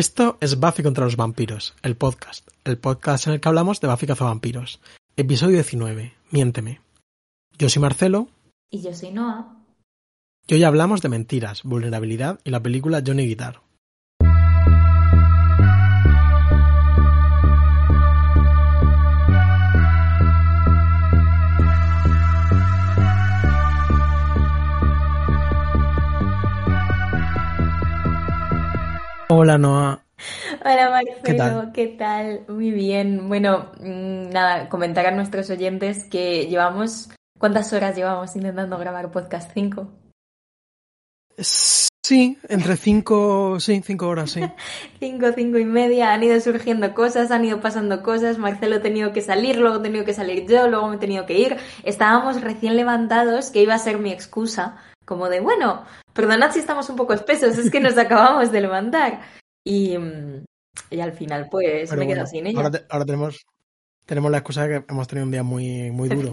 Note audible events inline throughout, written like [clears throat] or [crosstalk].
Esto es Buffy contra los vampiros, el podcast, el podcast en el que hablamos de Buffy cazavampiros. Episodio 19, Miénteme. Yo soy Marcelo. Y yo soy Noah. Y hoy hablamos de mentiras, vulnerabilidad y la película Johnny Guitar. Hola Noah. Hola Marcelo, ¿qué tal? Muy bien. Bueno, mm, nada, comentar a nuestros oyentes que llevamos. ¿Cuántas horas llevamos intentando grabar podcast? ¿Cinco? Sí, entre cinco, sí, cinco horas, sí. [laughs] cinco, cinco y media. Han ido surgiendo cosas, han ido pasando cosas. Marcelo ha tenido que salir, luego he tenido que salir yo, luego me he tenido que ir. Estábamos recién levantados, que iba a ser mi excusa, como de, bueno, perdonad si estamos un poco espesos, es que nos [laughs] acabamos de levantar. Y, y al final, pues, me he quedado sin ella. Ahora, tenemos, tenemos la excusa de que hemos tenido un día muy, muy duro.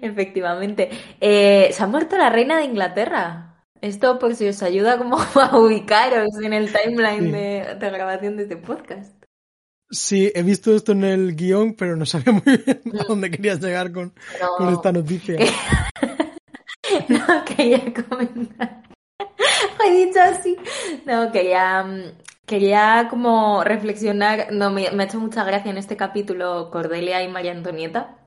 Efectivamente. [laughs] Eh, se ha muerto la reina de Inglaterra. Esto por si os ayuda como [laughs] a ubicaros en el timeline de, grabación de este podcast. Sí, he visto esto en el guion, pero no sabía muy bien a mm. dónde querías llegar con, con esta noticia. [laughs] no quería comentar. he dicho así. No, quería, quería como reflexionar. No, me, ha hecho mucha gracia en este capítulo Cordelia y María Antonieta.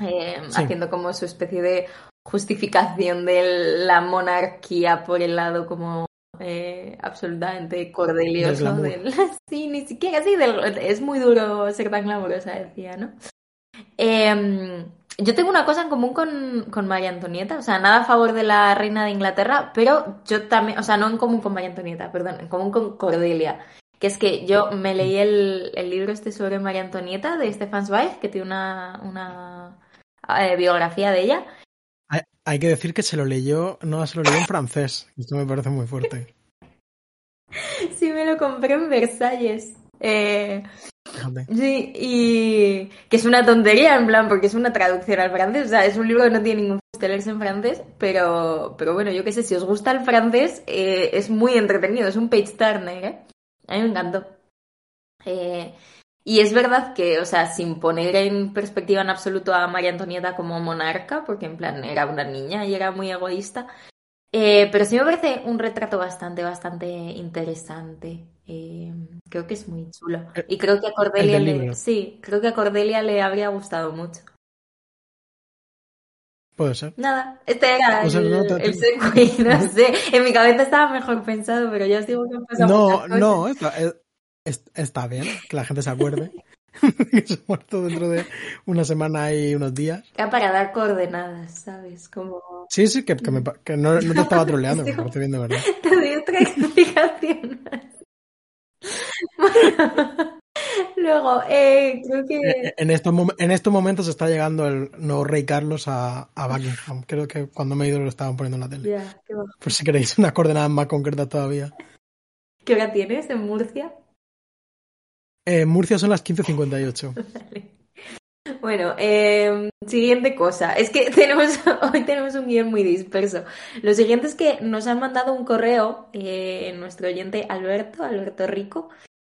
Eh, haciendo como su especie de justificación de la monarquía por el lado como eh, absolutamente cordelioso del, [laughs] sí ni siquiera así es muy duro ser tan glamorosa decía no em, yo tengo una cosa en común con, con, María Antonieta, o sea, nada a favor de la reina de Inglaterra, pero yo también, o sea, no en común con María Antonieta, perdón, en común con Cordelia, que es que yo me leí el, el libro este sobre María Antonieta de Stefan Zweig, que tiene una, una eh, biografía de ella, hay que decir que se lo leyó, no, se lo leyó en francés. Esto me parece muy fuerte. [laughs] Sí, me lo compré en Versalles. Eh, sí, y que es una tontería, en plan, porque es una traducción al francés. O sea, es un libro que no tiene ningún leerse en francés, pero, pero bueno, yo qué sé, si os gusta el francés, eh, es muy entretenido. Es un page turner, ¿eh? A mí me encantó. Eh, y es verdad que, o sea, sin poner en perspectiva en absoluto a María Antonieta como monarca, porque en plan era una niña y era muy egoísta, eh, pero sí me parece un retrato bastante, bastante interesante. Eh, creo que es muy chulo. Eh, y creo que a Cordelia le, sí, creo que a Cordelia le habría gustado mucho. Puede ser. Nada, este era el, no, [laughs] sé. En mi cabeza estaba mejor pensado, pero ya os digo que han pasado No, no, está bien que la gente se acuerde que [laughs] [laughs] se ha muerto dentro de una semana y unos días. Era para dar coordenadas, ¿sabes? Como... Sí, sí, que, que, me, que no, no, te estaba troleando, me parece bien de verdad. Te doy otra explicación. [laughs] luego, eh, creo que... Eh, en estos, en estos momentos está llegando el nuevo rey Carlos a, a Buckingham. Creo que cuando me he ido lo estaban poniendo en la tele. Ya, qué Por si queréis una coordenada más concreta todavía. ¿Qué hora tienes en Murcia? En eh, Murcia son las 15.58. [laughs] Bueno, eh, siguiente cosa. Es que [laughs] tenemos hoy tenemos un guion muy disperso. Lo siguiente es que nos han mandado un correo, eh, nuestro oyente Alberto, Alberto Rico,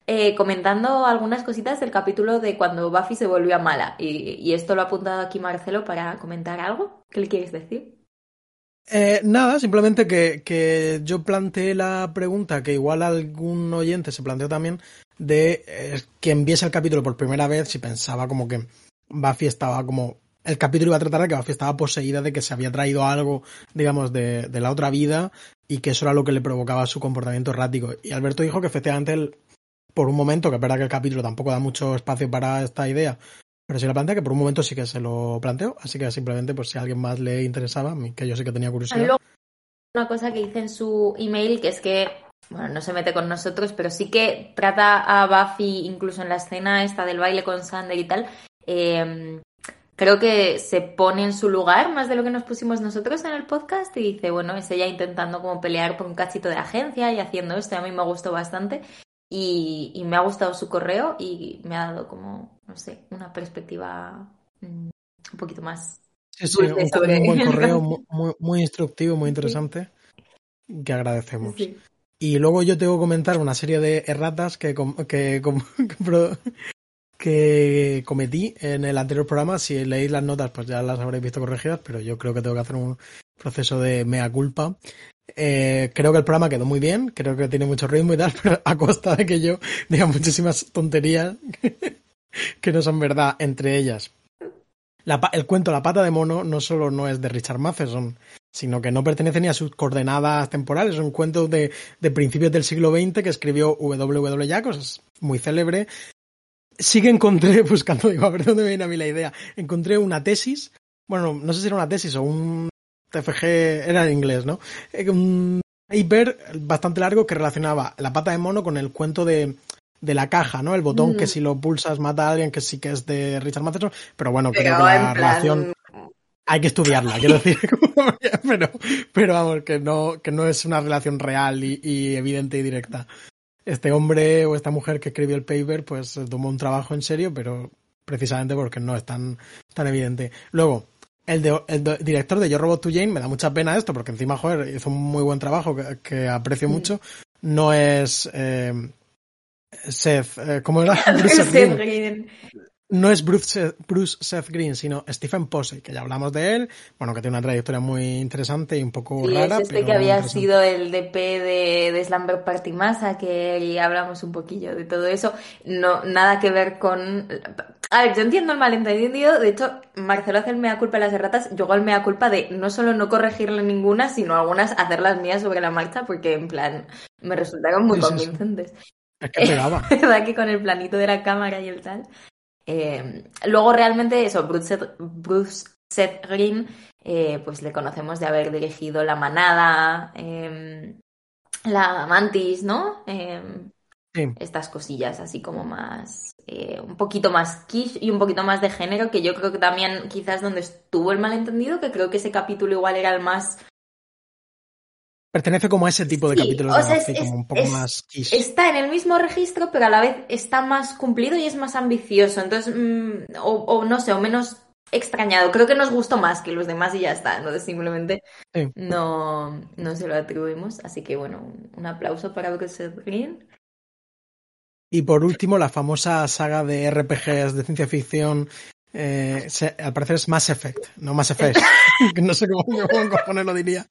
eh, comentando algunas cositas del capítulo de cuando Buffy se volvió a mala. Y, esto lo ha apuntado aquí Marcelo para comentar algo. ¿Qué le quieres decir? Eh, nada, simplemente que, que, yo planteé la pregunta que igual algún oyente se planteó también de eh, que enviese el capítulo por primera vez si pensaba como que Buffy estaba como el capítulo iba a tratar de que Buffy estaba poseída de que se había traído algo, digamos, de, la otra vida y que eso era lo que le provocaba su comportamiento errático. Y Alberto dijo que efectivamente él, por un momento, que es verdad que el capítulo tampoco da mucho espacio para esta idea, pero si la plantea, que por un momento sí que se lo planteo, así que simplemente, pues si a alguien más le interesaba, que yo sí que tenía curiosidad. Una cosa que dice en su email, que es que, bueno, no se mete con nosotros, pero sí que trata a Buffy, incluso en la escena esta del baile con Sander y tal, eh, creo que se pone en su lugar más de lo que nos pusimos nosotros en el podcast y dice, bueno, es ella intentando como pelear por un cachito de agencia y haciendo esto, a mí me gustó bastante y, me ha gustado su correo y me ha dado como, no sé, una perspectiva mm, un poquito más. Sí, un, buen correo, [laughs] muy, muy, instructivo, muy interesante, que agradecemos. Y luego yo tengo que comentar una serie de erratas que, que, [laughs] que cometí en el anterior programa. Si leéis las notas, pues ya las habréis visto corregidas, pero yo creo que tengo que hacer un proceso de mea culpa. Eh, creo que el programa quedó muy bien, creo que tiene mucho ritmo y tal, [laughs] pero a costa de que yo diga muchísimas tonterías [laughs] que no son verdad, entre ellas. el cuento La pata de mono no solo no es de Richard Matheson, sino que no pertenece ni a sus coordenadas temporales. Es un cuento de, de principios del siglo XX que escribió W.W. Jacobs, es muy célebre. Sí que encontré, [laughs] buscando, digo, a ver dónde me viene a mí la idea, encontré una tesis, bueno, no sé si era una tesis o un TFG, era en inglés, ¿no? Eh, un paper bastante largo que relacionaba la pata de mono con el cuento de, de la caja, ¿no? El botón que mm. si lo pulsas mata a alguien, que sí que es de Richard Matheson, pero bueno, creo que la relación hay que estudiarla, quiero decir, [laughs] pero, pero vamos, que no, que no es una relación real y, evidente y directa. Este hombre o esta mujer que escribió el paper, pues tomó un trabajo en serio, pero precisamente porque no es tan, tan evidente. Luego, el, director de Yo Robot to Jane, me da mucha pena esto, porque encima, joder, hizo un muy buen trabajo que, aprecio mm. mucho. No es eh, Seth, eh, ¿cómo era? [laughs] Seth Green no es Bruce, Seth Green, sino Stephen Posey, que ya hablamos de él, bueno, que tiene una trayectoria muy interesante y un poco sí, rara. Es este que había sido el DP de, de Slumber Party Massa, que hablamos un poquillo de todo eso. No, nada que ver con... A ver, yo entiendo el malentendido, de hecho, Marcelo hace el mea culpa de las erratas, yo hago el mea culpa de no solo no corregirle ninguna, sino algunas hacerlas mías sobre la marcha, porque en plan, me resultaron muy convincentes. Es que pegaba. [laughs] ¿Verdad que con el planito de la cámara y el tal? Eh, luego realmente eso, Bruce, Seth Green, eh, pues le conocemos de haber dirigido La Manada, em, La Mantis, ¿no? Em, estas cosillas así como más, eh, un poquito más quiche y un poquito más de género, que yo creo que también quizás donde estuvo el malentendido, que creo que ese capítulo igual era el más Pertenece como a ese tipo de capítulos como un poco más Está en el mismo registro, pero a la vez está más cumplido y es más ambicioso. Entonces, mm, o, no sé, o menos extrañado. Creo que nos gustó más que los demás y ya está. Entonces, simplemente no, no se lo atribuimos. Así que, bueno, un aplauso para Bruce Green. Y por último, la famosa saga de RPGs de ciencia ficción eh, al parecer es Mass Effect, no Mass Effect. [laughs] [laughs] no sé cómo, cómo lo diría.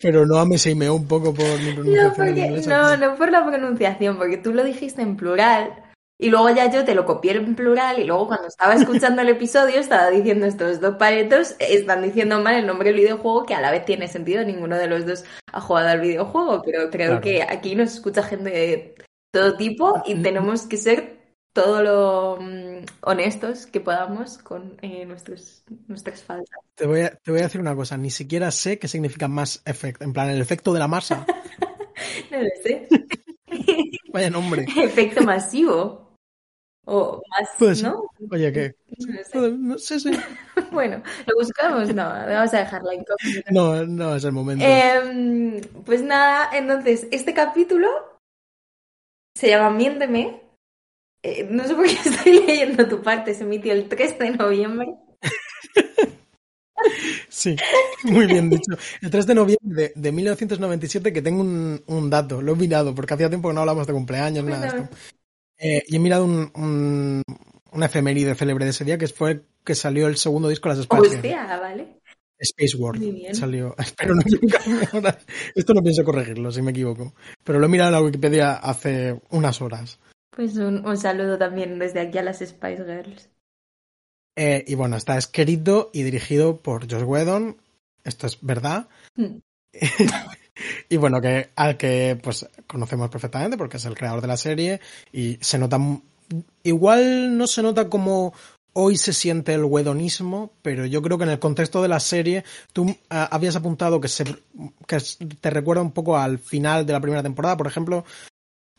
Pero no me meó un poco por mi pronunciación. No, no, por la pronunciación, porque tú lo dijiste en plural. Y luego ya yo te lo copié en plural y luego cuando estaba escuchando el episodio estaba diciendo estos dos paretos están diciendo mal el nombre del videojuego que a la vez tiene sentido, ninguno de los dos ha jugado al videojuego, pero creo que aquí nos escucha gente de todo tipo y tenemos que ser todo lo mm, honestos que podamos con eh, nuestros, nuestras faltas. Te voy, a, te voy a decir una cosa, ni siquiera sé qué significa más efecto, en plan el efecto de la masa. [laughs] no lo sé. [laughs] Vaya nombre. [laughs] Efecto masivo. O más, pues, ¿no? Oye, ¿qué? No sé, sí. bueno, ¿lo buscamos? No, vamos a dejarla incógnita. No, no es el momento. Em, pues nada, entonces, este capítulo se llama Miénteme eh, no sé por qué [laughs] estoy leyendo tu parte, se emitió el 3 de noviembre. Sí, muy bien dicho. El 3 de noviembre de, 1997, que tengo un, dato, lo he mirado, porque hacía tiempo que no hablamos de cumpleaños, nada de esto. Eh, y he mirado un, un, una efeméride célebre de ese día, que fue que salió el segundo disco de las Espadas. Hostia, vale. Space World salió. [laughs] Espero no Esto no pienso corregirlo, si me equivoco. Pero lo he mirado en la Wikipedia hace unas horas. Pues un, saludo también desde aquí a las Spice Girls. Eh, y bueno, está escrito y dirigido por Josh Whedon. Esto es verdad. Mm. [laughs] y bueno, que al que pues conocemos perfectamente porque es el creador de la serie y se nota igual no se nota como hoy se siente el wedonismo, pero yo creo que en el contexto de la serie tú ah, habías apuntado que, se, que te recuerda un poco al final de la primera temporada, por ejemplo,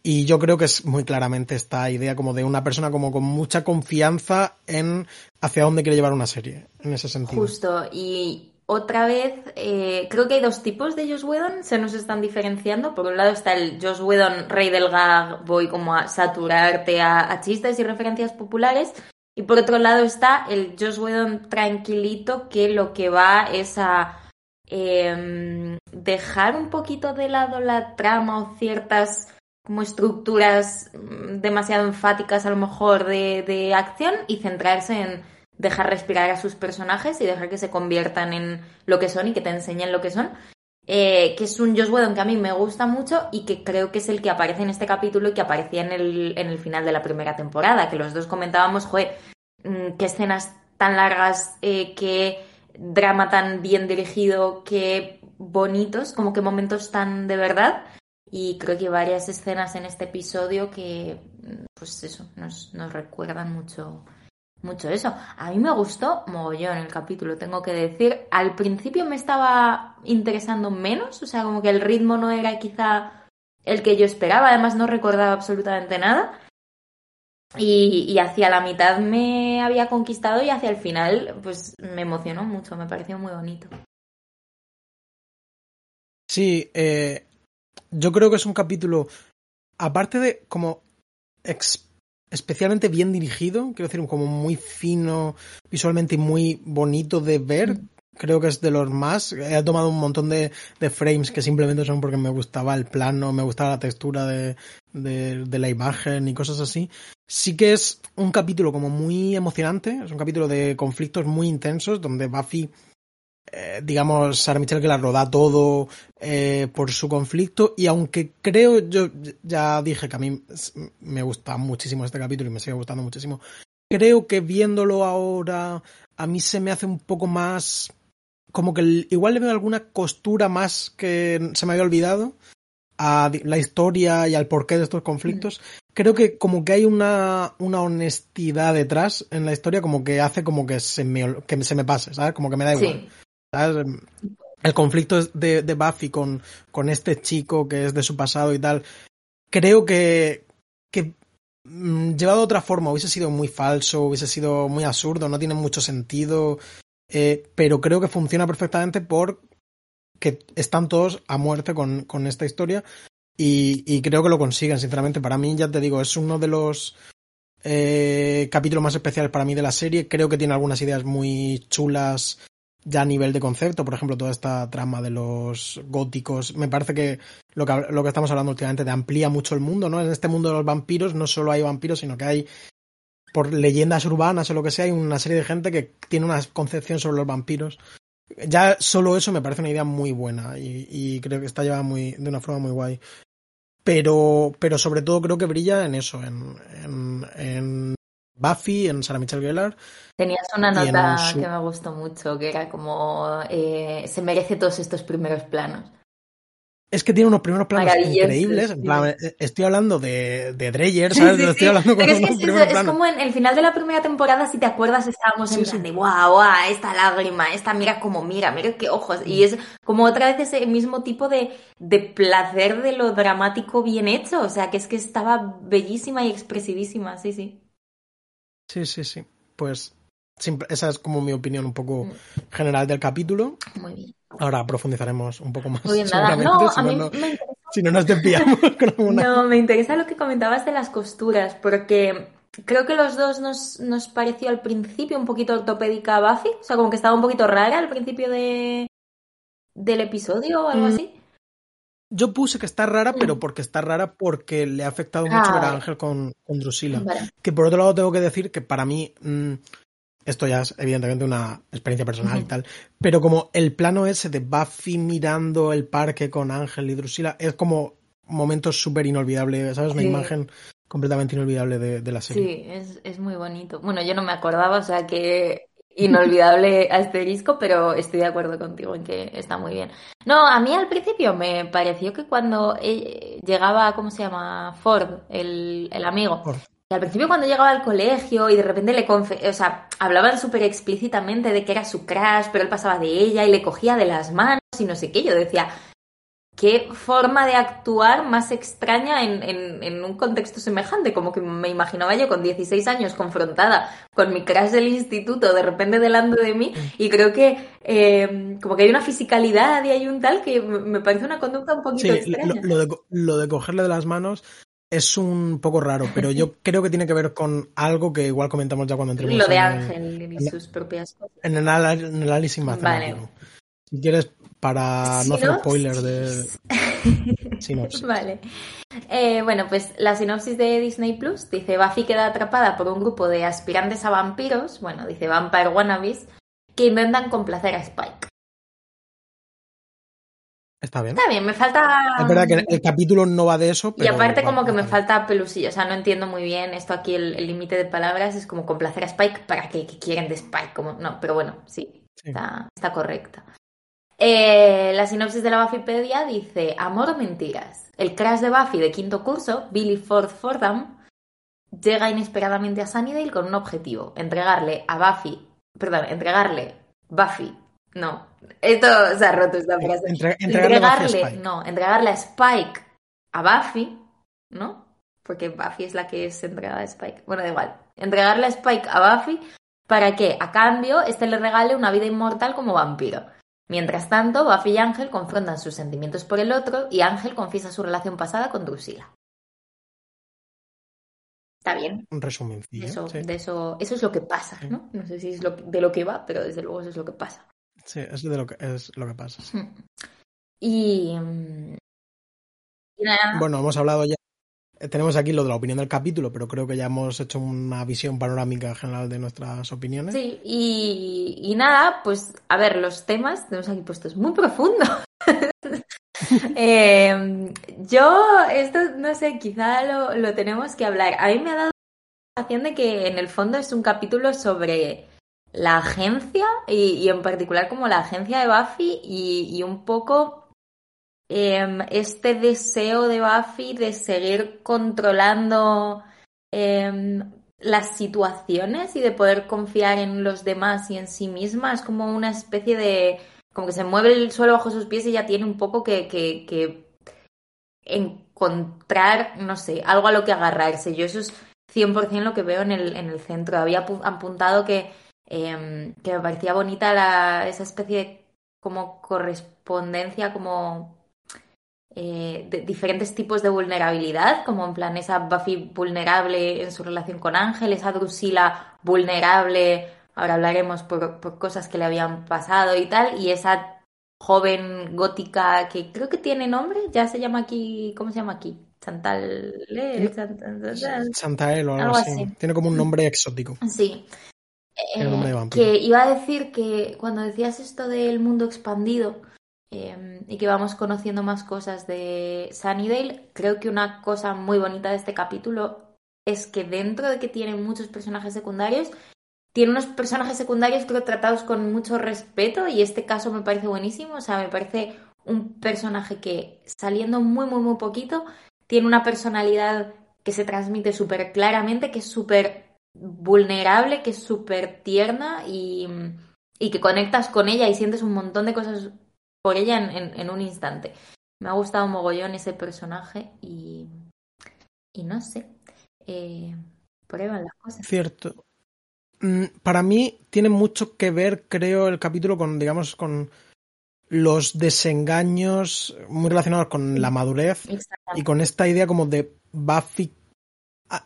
y yo creo que es muy claramente esta idea como de una persona como con mucha confianza en hacia dónde quiere llevar una serie, en ese sentido. Justo, y otra vez, eh, creo que hay dos tipos de Josh Whedon, se nos están diferenciando. Por un lado está el Josh Whedon, rey del gag, voy como a saturarte a, chistes y referencias populares. Y por otro lado está el Josh Whedon tranquilito, que lo que va es a em, dejar un poquito de lado la trama o ciertas como estructuras mm, demasiado enfáticas a lo mejor de, de acción y centrarse en dejar respirar a sus personajes y dejar que se conviertan en lo que son y que te enseñen lo que son. Eh, que es un Josh Whedon que a mí me gusta mucho y que creo que es el que aparece en este capítulo y que aparecía en el, en el final de la primera temporada, que los dos comentábamos, joder, mm, qué escenas tan largas, eh, qué drama tan bien dirigido, qué bonitos, como que momentos tan de verdad. Y creo que varias escenas en este episodio que, pues eso, nos, nos recuerdan mucho, mucho eso. A mí me gustó mogollón el capítulo, tengo que decir. Al principio me estaba interesando menos, o sea, como que el ritmo no era quizá el que yo esperaba, además no recordaba absolutamente nada. Y, y, hacia la mitad me había conquistado y hacia el final pues me emocionó mucho, me pareció muy bonito. Sí, eh, yo creo que es un capítulo, aparte de como especialmente bien dirigido, quiero decir, como muy fino, visualmente muy bonito de ver. Creo que es de los más. He tomado un montón de, frames que simplemente son porque me gustaba el plano, me gustaba la textura de, de, de, la imagen y cosas así. Sí que es un capítulo como muy emocionante, es un capítulo de conflictos muy intensos donde Buffy eh, digamos, Sarah Michelle que la roda todo eh, por su conflicto y aunque creo, yo ya dije que a mí me gusta muchísimo este capítulo y me sigue gustando muchísimo, creo que viéndolo ahora a mí se me hace un poco más, como que igual le veo alguna costura más que se me había olvidado a la historia y al porqué de estos conflictos. Creo que como que hay una, una honestidad detrás en la historia como que hace como que se me, que se me pase, ¿sabes? Como que me da igual. Sí. El conflicto de, Buffy con, con, este chico que es de su pasado y tal, creo que, mm, llevado de otra forma hubiese sido muy falso, hubiese sido muy absurdo, no tiene mucho sentido, eh, pero creo que funciona perfectamente por que están todos a muerte con, con esta historia y, y, creo que lo consiguen, sinceramente. Para mí, ya te digo, es uno de los eh, capítulos más especiales para mí de la serie. Creo que tiene algunas ideas muy chulas ya a nivel de concepto, por ejemplo, toda esta trama de los góticos, me parece que lo que, lo que estamos hablando últimamente te amplía mucho el mundo, ¿no? En este mundo de los vampiros no solo hay vampiros, sino que hay, por leyendas urbanas o lo que sea, hay una serie de gente que tiene una concepción sobre los vampiros. Ya solo eso me parece una idea muy buena y, creo que está llevada muy, de una forma muy guay. Pero, pero sobre todo creo que brilla en eso, en, en Buffy, en Sarah Michelle Gellar. Tenías una nota que me gustó mucho, que era como eh, se merece todos estos primeros planos. Es que tiene unos primeros planos increíbles. En plan, eh, estoy hablando de, de Dreyer, ¿sabes? Sí, sí, estoy hablando con es, que es, como en el final de la primera temporada, si te acuerdas, estábamos en plan de guau, guau, esta lágrima, esta mira como mira, mira qué ojos. Y es como otra vez ese mismo tipo de, de placer de lo dramático bien hecho. O sea, que es que estaba bellísima y expresivísima, sí, sí. Sí, sí, sí. Pues esa es como mi opinión un poco mm. general del capítulo. Muy bien. Ahora profundizaremos un poco más. Muy bien, nada. No, si a mí no, me interesa... si no nos desviamos [laughs] con alguna... No, me interesa lo que comentabas de las costuras, porque creo que los dos nos, nos pareció al principio un poquito ortopédica a Buffy. O sea, como que estaba un poquito rara al principio de del episodio o algo mm. así. Yo puse que está rara, pero mm. porque está rara porque le ha afectado mucho ah, ver a Ángel con, con Drusilla. Vale. Que por otro lado tengo que decir que para mí, mmm, esto ya es evidentemente una experiencia personal y tal, pero como el plano ese de Buffy mirando el parque con Ángel y Drusilla es como momentos súper inolvidables, ¿sabes? Una sí. imagen completamente inolvidable de, de, la serie. Sí, es, es muy bonito. Bueno, yo no me acordaba, o sea que inolvidable asterisco, pero estoy de acuerdo contigo en que está muy bien. No, a mí al principio me pareció que cuando eh, llegaba, ¿cómo se llama? Ford, el, el amigo. Ford. Y al principio cuando llegaba al colegio y de repente le confe o sea, hablaban súper explícitamente de que era su crush, pero él pasaba de ella y le cogía de las manos y no sé qué. Yo decía, qué forma de actuar más extraña en, en, en, un contexto semejante. Como que me imaginaba yo con 16 años confrontada con mi crush del instituto de repente delante de mí y creo que eh, como que hay una fisicalidad y hay un tal que me parece una conducta un poquito sí, extraña. Lo, lo, de, lo de cogerle de las manos es un poco raro, pero yo [laughs] creo que tiene que ver con algo que igual comentamos ya cuando entremos Lo de en Ángel el, y sus propias cosas. En el, en el análisis más vale. Si quieres para no hacer spoiler de [laughs] sinopsis. Vale. Eh, bueno, pues la sinopsis de Disney Plus dice: Buffy queda atrapada por un grupo de aspirantes a vampiros, bueno, dice Vampire Wannabes, que intentan complacer a Spike. Está bien. Está bien, me falta. Es verdad que el capítulo no va de eso, pero. Y aparte, como que me falta pelusillo. O sea, no entiendo muy bien esto aquí, el el límite de palabras. Es como complacer a Spike para que, que quieren de Spike. Como... No, pero bueno, sí, Sí. está, está correcta. Eh, la sinopsis de la Buffypedia dice: Amor o mentiras. El crash de Buffy de quinto curso, Billy Ford Fordham, llega inesperadamente a Sunnydale con un objetivo: entregarle a Buffy. Perdón, entregarle Buffy. No, esto se ha roto esta frase. Entre- entregarle a no, entregarle a Spike a Buffy, ¿no? Porque Buffy es la que es entregada a Spike. Bueno, da igual. Entregarle a Spike a Buffy para que, a cambio, este le regale una vida inmortal como vampiro. Mientras tanto, Buffy y Ángel confrontan sus sentimientos por el otro y Ángel confiesa su relación pasada con Drusilla. Está bien. Un resumen. Eso, sí. de eso, eso es lo que pasa, ¿no? No sé si es lo, de lo que va, pero desde luego eso es lo que pasa. Sí, es de lo que, es lo que pasa. sí. [laughs] Y, mm, y nada, Bueno, hemos hablado ya. Tenemos aquí lo de la opinión del capítulo, pero creo que ya hemos hecho una visión panorámica general de nuestras opiniones. sí, y, y nada, pues a ver, los temas tenemos aquí puestos muy profundos. [laughs] Eh, yo, esto no sé, quizá lo, lo tenemos que hablar. A mí me ha dado la sensación de que en el fondo es un capítulo sobre la agencia y, y en particular como la agencia de Buffy y, y un poco em, este deseo de Buffy de seguir controlando em, las situaciones y de poder confiar en los demás y en sí misma. Es como una especie de... como que se mueve el suelo bajo sus pies y ya tiene un poco que, que, encontrar, no sé, algo a lo que agarrarse. Yo eso es 100% lo que veo en el, en el centro. Había apu- apuntado que, em, que me parecía bonita esa especie de como correspondencia, como eh, de diferentes tipos de vulnerabilidad, como en plan esa Buffy vulnerable en su relación con Ángel, esa Drusilla vulnerable, ahora hablaremos por, por cosas que le habían pasado y tal, y esa joven gótica que creo que tiene nombre, ya se llama aquí, ¿cómo se llama aquí? Chantal, ¿eh? Chantal- o algo, Algo así. así. Tiene como un nombre exótico. Sí. Nombre vampiro. que iba a decir que cuando decías esto del mundo expandido eh, y que vamos conociendo más cosas de Sunnydale, creo que una cosa muy bonita de este capítulo es que dentro de que tiene muchos personajes secundarios, tiene unos personajes secundarios creo tratados con mucho respeto y este caso me parece buenísimo, o sea, me parece un personaje que saliendo muy, muy, muy poquito, tiene una personalidad que se transmite súper claramente, que es súper vulnerable, que es súper tierna y, y que conectas con ella y sientes un montón de cosas por ella en, en- en un instante. Me ha gustado mogollón ese personaje y, y no sé, eh, prueban las cosas. Cierto. Mm, Para mí tiene mucho que ver, creo, el capítulo con, digamos, con los desengaños muy relacionados con la madurez y con esta idea como de Buffy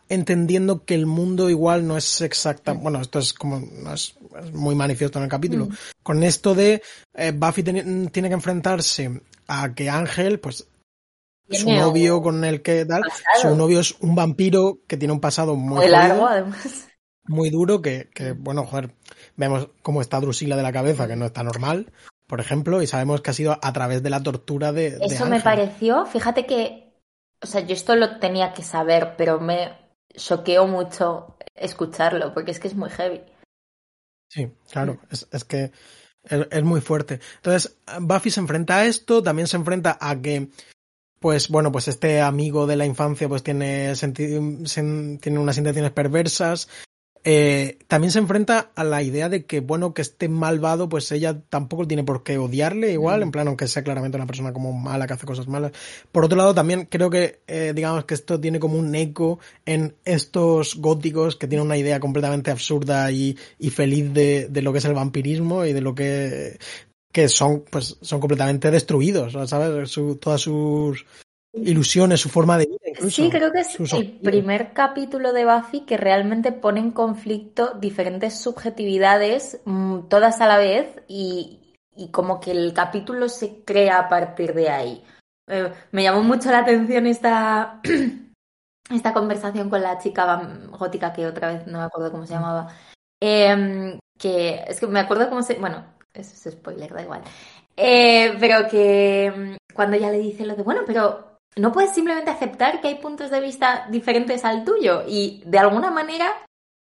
entendiendo que el mundo igual no es exacta. Bueno, esto es como no es, es muy manifiesto en el capítulo. Mm. Con esto de eh, Buffy tiene, tiene que enfrentarse a que Ángel, pues su novio con el que tal, pasado. su novio es un vampiro que tiene un pasado muy, Muy largo, jodido, además. muy duro, que, que, bueno, joder, vemos cómo está Drusila de la cabeza, que no está normal, por ejemplo, y sabemos que ha sido a través de la tortura de, de Eso me pareció, fíjate que, o sea, yo esto lo tenía que saber, pero me choqueó mucho escucharlo, porque es que es muy heavy. Sí, claro, es, es que es, muy fuerte. Entonces, Buffy se enfrenta a esto, también se enfrenta a que, pues bueno, pues este amigo de la infancia pues tiene, sen- tiene unas intenciones perversas. Eh, también se enfrenta a la idea de que, bueno, que este malvado, pues ella tampoco tiene por qué odiarle igual, Mm. en plan, aunque sea claramente una persona como mala, que hace cosas malas. Por otro lado, también creo que, eh, digamos que esto tiene como un eco en estos góticos que tienen una idea completamente absurda y, y feliz de, de lo que es el vampirismo y de lo que, que son, pues, son completamente destruidos, ¿sabes? Su- todas sus ilusiones, su forma de vida, incluso. Sí, creo que es el objetivos. primer capítulo de Buffy que realmente pone en conflicto diferentes subjetividades, mm, todas a la vez, y, y como que el capítulo se crea a partir de ahí. Eh, me llamó mucho la atención esta, [clears throat] esta conversación con la chica gótica que otra vez no me acuerdo cómo se llamaba. Em, que es que me acuerdo cómo se. Bueno, eso es spoiler, da igual. Eh, pero que em, cuando ella le dice lo de, bueno, pero no puedes simplemente aceptar que hay puntos de vista diferentes al tuyo. Y de alguna manera,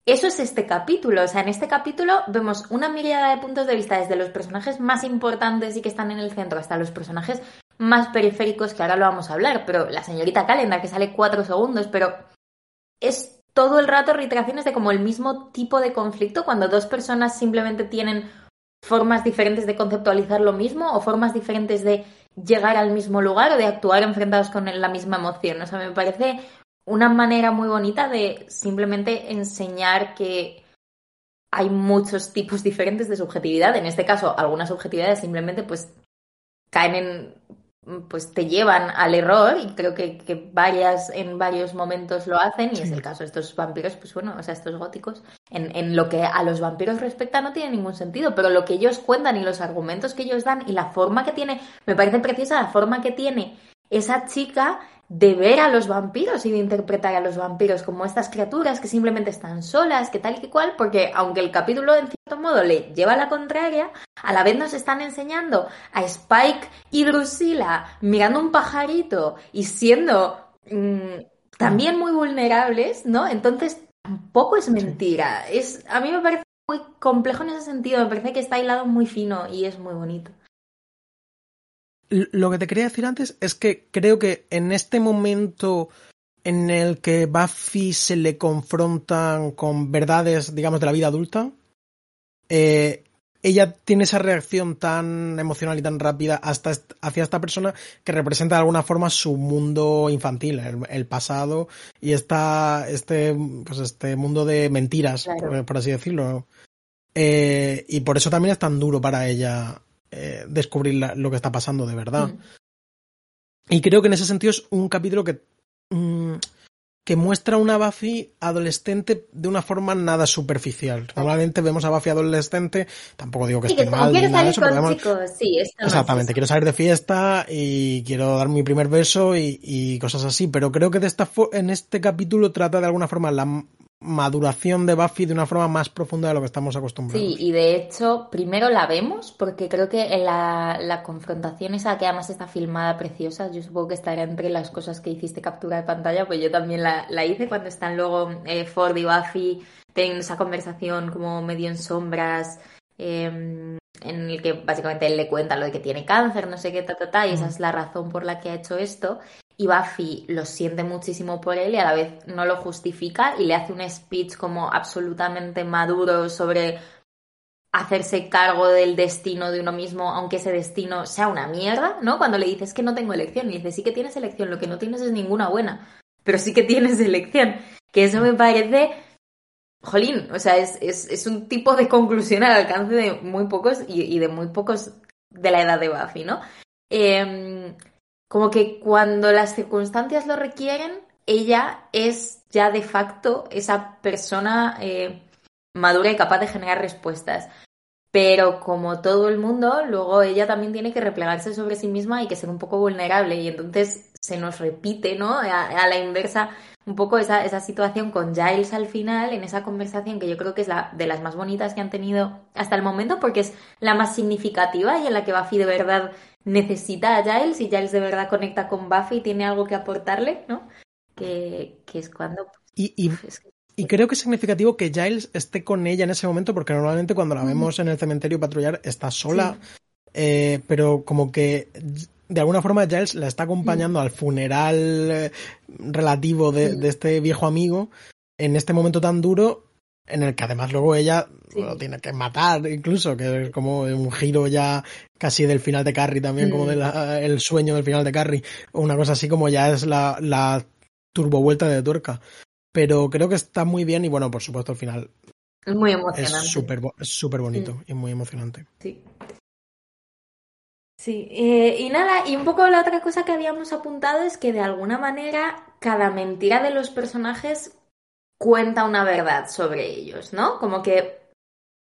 eso es este capítulo. O sea, en este capítulo vemos una mirada de puntos de vista desde los personajes más importantes y que están en el centro hasta los personajes más periféricos que ahora lo vamos a hablar, pero la señorita Calendar que sale cuatro segundos, pero es todo el rato reiteraciones de como el mismo tipo de conflicto cuando dos personas simplemente tienen formas diferentes de conceptualizar lo mismo o formas diferentes de llegar al mismo lugar o de actuar enfrentados con la misma emoción. O sea, me parece una manera muy bonita de simplemente enseñar que hay muchos tipos diferentes de subjetividad. En este caso, algunas subjetividades simplemente pues caen en pues te llevan al error y creo que, varias en varios momentos lo hacen y es el caso de estos vampiros, pues bueno, o sea, estos góticos, en, en, lo que a los vampiros respecta no tiene ningún sentido, pero lo que ellos cuentan y los argumentos que ellos dan y la forma que tiene, me parece preciosa la forma que tiene esa chica de ver a los vampiros y de interpretar a los vampiros como estas criaturas que simplemente están solas, que tal y que cual, porque aunque el capítulo en cierto modo le lleva a la contraria, a la vez nos están enseñando a Spike y Drusilla mirando un pajarito y siendo mm, también muy vulnerables, ¿no? Entonces tampoco es mentira. Es, a mí me parece muy complejo en ese sentido, me parece que está hilado muy fino y es muy bonito. Lo que te quería decir antes es que creo que en este momento en el que Buffy se le confrontan con verdades, digamos, de la vida adulta, eh, ella tiene esa reacción tan emocional y tan rápida hasta hacia esta persona que representa de alguna forma su mundo infantil, el, pasado y esta, este, pues este mundo de mentiras, por, así decirlo. Eh, y por eso también es tan duro para ella eh, descubrir lo que está pasando de verdad. Mm. Y creo que en ese sentido es un capítulo que, mm, que muestra una Buffy adolescente de una forma nada superficial. Normalmente vemos a Buffy adolescente, tampoco digo que esté mal. Nada eso, Exactamente, quiero salir de fiesta y quiero dar mi primer beso y, y, cosas así, pero creo que de esta en este capítulo trata de alguna forma la maduración de Buffy de una forma más profunda de lo que estamos acostumbrados. Sí, y de hecho, primero la vemos, porque creo que en la, la confrontación esa que además está filmada preciosa, yo supongo que estará entre las cosas que hiciste captura de pantalla, pues yo también la, la hice cuando están luego eh, Ford y Buffy teniendo esa conversación como medio en sombras, em, en el que básicamente él le cuenta lo de que tiene cáncer, no sé qué, ta, ta, ta, y esa es la razón por la que ha hecho esto y Buffy lo siente muchísimo por él y a la vez no lo justifica y le hace un speech como absolutamente maduro sobre hacerse cargo del destino de uno mismo, aunque ese destino sea una mierda, ¿no? Cuando le dices que no tengo elección, y dice, sí que tienes elección, lo que no tienes es ninguna buena, pero sí que tienes elección, que eso me parece, jolín, o sea, es, es, un tipo de conclusión al alcance de muy pocos y, y de muy pocos de la edad de Buffy, ¿no? Eh, como que cuando las circunstancias lo requieren, ella es ya de facto esa persona eh, madura y capaz de generar respuestas. Pero como todo el mundo, luego ella también tiene que replegarse sobre sí misma y que ser un poco vulnerable. Y entonces se nos repite, ¿no? A, la inversa, un poco esa, esa situación con Giles al final, en esa conversación que yo creo que es la de las más bonitas que han tenido hasta el momento, porque es la más significativa y en la que Buffy de verdad necesita a Giles y Giles de verdad conecta con Buffy y tiene algo que aportarle, ¿no? Que, es cuando... Y, y, creo que es significativo que Giles esté con ella en ese momento porque normalmente cuando la vemos en el cementerio patrullar está sola, eh, pero como que de alguna forma Giles la está acompañando al funeral eh, relativo de, de, este viejo amigo en este momento tan duro en el que además luego ella lo tiene que matar incluso, que es como un giro ya casi del final de Carrie también, como del el sueño del final de Carrie, o una cosa así como ya es la, la turbovuelta de tuerca. Pero creo que está muy bien y bueno, por supuesto al final es muy emocionante. Es súper súper bonito y muy emocionante. Sí. Sí, eh, y nada, y un poco la otra cosa que habíamos apuntado es que de alguna manera cada mentira de los personajes cuenta una verdad sobre ellos, ¿no? Como que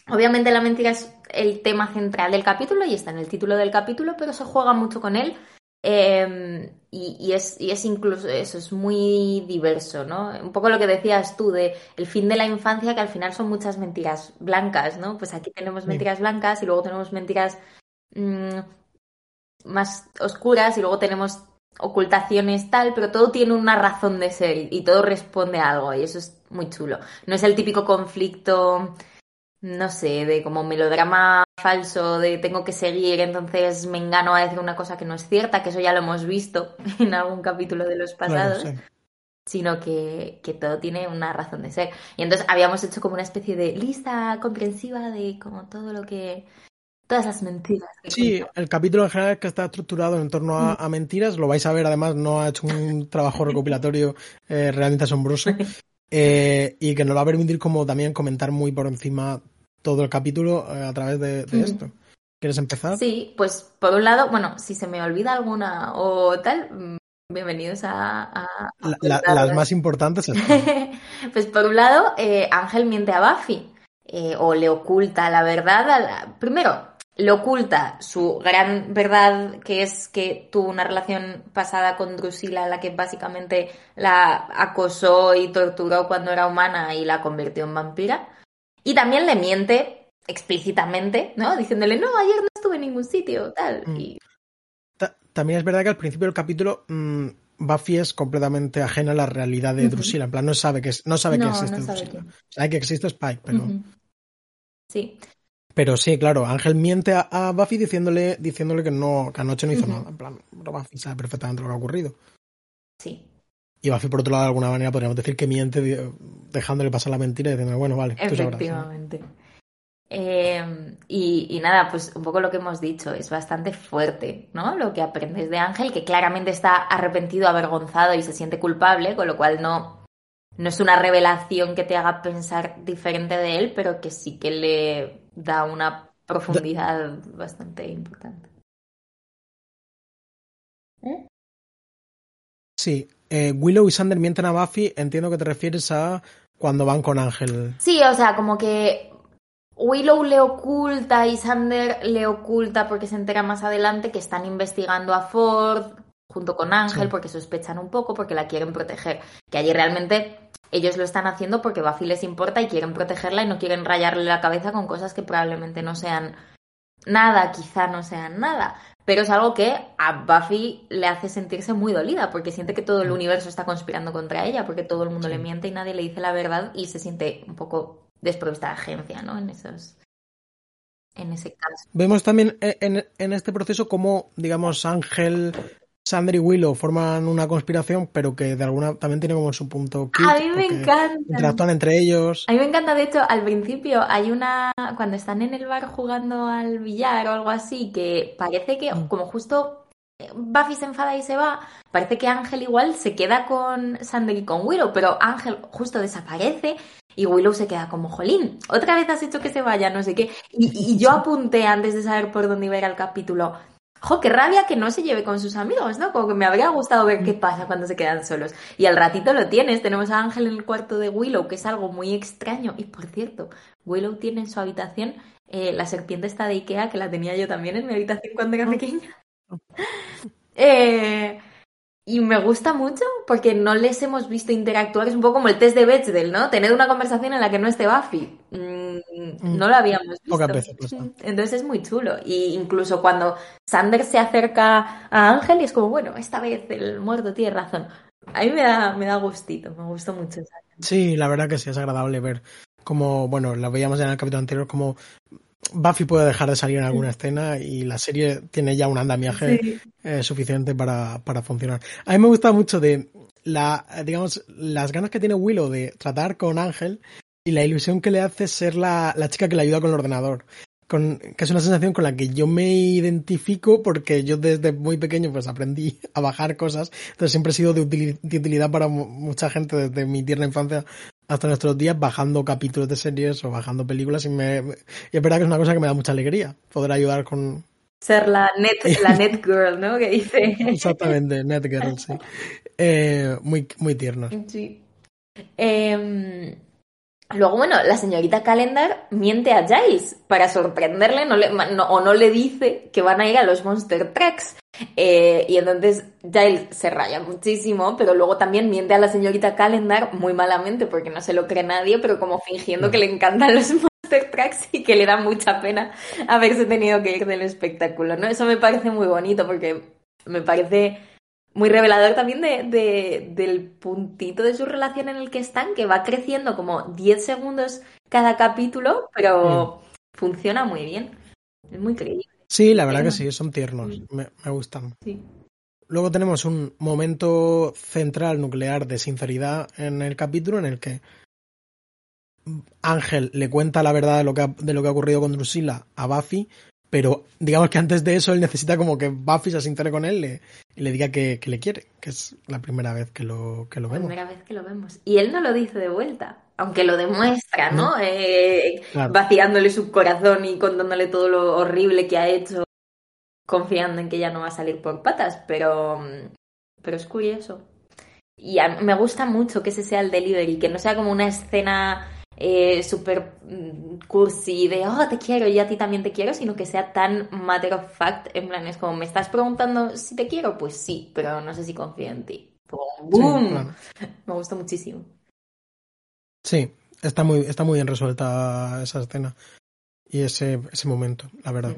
Obviamente la mentira es el tema central del capítulo y está en el título del capítulo, pero se juega mucho con él. Eh, y, es, y es incluso eso, es muy diverso, ¿no? Un poco lo que decías tú de el fin de la infancia, que al final son muchas mentiras blancas, ¿no? Pues aquí tenemos mentiras blancas y luego tenemos mentiras mmm, más oscuras y luego tenemos ocultaciones tal, pero todo tiene una razón de ser y todo responde a algo y eso es muy chulo. No es el típico conflicto, no sé, de como melodrama falso, de tengo que seguir, entonces me engano a decir una cosa que no es cierta, que eso ya lo hemos visto [laughs] en algún capítulo de los pasados. sino que, que, todo tiene una razón de ser. Y entonces habíamos hecho como una especie de lista comprensiva de como todo lo que todas las mentiras. Sí, el capítulo en general que está estructurado en torno mm. a, mentiras, lo vais a ver, además no ha hecho un [laughs] trabajo recopilatorio eh, realmente asombroso [laughs] eh, y que nos va a permitir como también comentar muy por encima todo el capítulo eh, a través de, mm. esto. ¿Quieres empezar? Sí, pues por un lado, bueno, si se me olvida alguna o tal, mm, bienvenidos a... las más importantes. [laughs] pues por un lado, Ángel miente a Buffy. o le oculta la verdad. Primero, le oculta su gran verdad, que es que tuvo una relación pasada con Drusilla, la que básicamente la acosó y torturó cuando era humana y la convirtió en vampira. Y también le miente explícitamente, ¿no? Diciéndole, no, ayer no estuve en ningún sitio, tal. Mm. Y... También es verdad que al principio del capítulo mm, Buffy es completamente ajena a la realidad de Drusilla. En plan, no sabe que, no sabe que existe Drusilla. Sabe que existe Spike, pero... Sí. Pero sí, claro, Ángel miente a, Buffy diciéndole, diciéndole que no, que anoche no hizo nada. En plan, Buffy sabe perfectamente lo que ha ocurrido. Sí. Y Buffy, por otro lado, de alguna manera podríamos decir que miente dejándole pasar la mentira y diciendo, bueno, vale, Efectivamente. Em, y, y, nada, pues un poco lo que hemos dicho, es bastante fuerte, ¿no? Lo que aprendes de Ángel, que claramente está arrepentido, avergonzado y se siente culpable, con lo cual no, no es una revelación que te haga pensar diferente de él, pero que sí que le da una profundidad bastante importante. ¿Eh? Sí, eh, Willow y Sander mienten a Buffy, entiendo que te refieres a cuando van con Ángel. Sí, o sea, como que Willow le oculta y Sander le oculta porque se entera más adelante que están investigando a Ford junto con Ángel porque sospechan un poco, porque la quieren proteger. Que allí realmente ellos lo están haciendo porque Buffy les importa y quieren protegerla y no quieren rayarle la cabeza con cosas que probablemente no sean nada, quizá no sean nada. Pero es algo que a Buffy le hace sentirse muy dolida porque siente que todo el mm. universo está conspirando contra ella, porque todo el mundo le miente y nadie le dice la verdad y se siente un poco desprovista de agencia, ¿no? En esos. En ese caso. Vemos también en, en este proceso cómo, digamos, Ángel Sander y Willow forman una conspiración, pero que de alguna también tiene como su punto. a mí me encanta. Interactúan entre ellos. A mí me encanta, de hecho, al principio hay una. Cuando están en el bar jugando al billar o algo así, que parece que, mm. como justo Buffy se enfada y se va, parece que Ángel igual se queda con Sander y con Willow, pero Ángel justo desaparece y Willow se queda como, jolín, otra vez has hecho que se vaya, no sé qué. Y, y yo apunté antes de saber por dónde iba a ir el capítulo jo, qué rabia que no se lleve con sus amigos, ¿no? Como que me habría gustado ver qué pasa cuando se quedan solos. Y al ratito lo tienes, tenemos a Ángel en el cuarto de Willow, que es algo muy extraño. Y por cierto, Willow tiene en su habitación eh, la serpiente esta de Ikea, que la tenía yo también en mi habitación cuando era pequeña. [laughs] eh, y me gusta mucho porque no les hemos visto interactuar. Es un poco como el test de Bechdel, ¿no? Tener una conversación en la que no esté Buffy. Mm, mm. no lo habíamos visto. Entonces es muy chulo. Y incluso cuando Sander se acerca a Ángel y es como, bueno, esta vez el muerto tiene razón. A mí me da, me da gustito, me gustó mucho. Sí, la verdad que sí, es agradable ver como, bueno, lo veíamos ya en el capítulo anterior, como Buffy puede dejar de salir en alguna escena y la serie tiene ya un andamiaje eh, suficiente para, para, funcionar. A mí me gusta mucho de la, digamos, las ganas que tiene Willow de tratar con Ángel y la ilusión que le hace ser la, la chica que le ayuda con el ordenador. Con, que es una sensación con la que yo me identifico porque yo desde muy pequeño pues aprendí a bajar cosas, entonces siempre he sido de, utilidad para mucha gente desde mi tierna infancia hasta nuestros días bajando capítulos de series o bajando películas y, me, y es verdad que es una cosa que me da mucha alegría poder ayudar con... Ser la net, la net girl, ¿no? Que dice. [laughs] Exactamente, net girl, sí. Eh, muy, muy tiernos. Sí. Em, Luego, bueno, la señorita Calendar miente a Giles para sorprenderle no le, o no le dice que van a ir a los Monster Tracks. Eh, y entonces Giles se raya muchísimo, pero luego también miente a la señorita Calendar muy malamente porque no se lo cree nadie, pero como fingiendo que le encantan los Monster Tracks y que le da mucha pena haberse tenido que ir del espectáculo, ¿no? Eso me parece muy bonito porque me parece muy revelador también de, del puntito de su relación en el que están, que va creciendo como 10 segundos cada capítulo, pero funciona muy bien. Es muy creíble. Sí, la verdad que sí, son tiernos, me, gustan. Luego tenemos un momento central nuclear de sinceridad en el capítulo en el que Ángel le cuenta la verdad de lo que ha, de lo que ha ocurrido con Drusilla a Buffy, pero digamos que antes de eso él necesita como que Buffy se sincere con él y le diga que, le quiere, que es la primera vez que lo, que lo vemos. Primera vez que lo vemos. Y él no lo dice de vuelta, aunque lo demuestra, ¿no? Eh, vaciándole su corazón y contándole todo lo horrible que ha hecho, confiando en que ya no va a salir por patas, pero, pero es curioso. Y me gusta mucho que ese sea el delivery, que no sea como una escena eh, súper mm, cursi de, oh, te quiero y a ti también te quiero, sino que sea tan matter of fact, en plan, es como, me estás preguntando si te quiero, pues sí, pero no sé si confío en ti. ¡Boom! [laughs] Me gusta muchísimo. Sí, está muy, está muy bien resuelta esa escena y ese, ese momento, la verdad.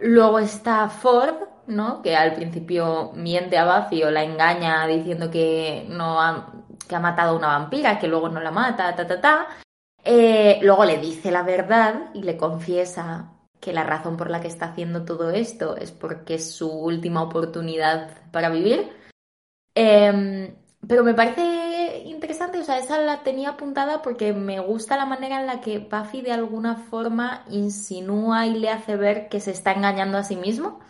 Luego está Ford, ¿no? Que al principio miente a Buffy o la engaña diciendo que no ha, que ha matado a una vampira, que luego no la mata, ta, ta, ta. Eh, luego le dice la verdad y le confiesa que la razón por la que está haciendo todo esto es porque es su última oportunidad para vivir. Em, pero me parece interesante, o sea, esa la tenía apuntada porque me gusta la manera en la que Buffy de alguna forma insinúa y le hace ver que se está engañando a sí mismo.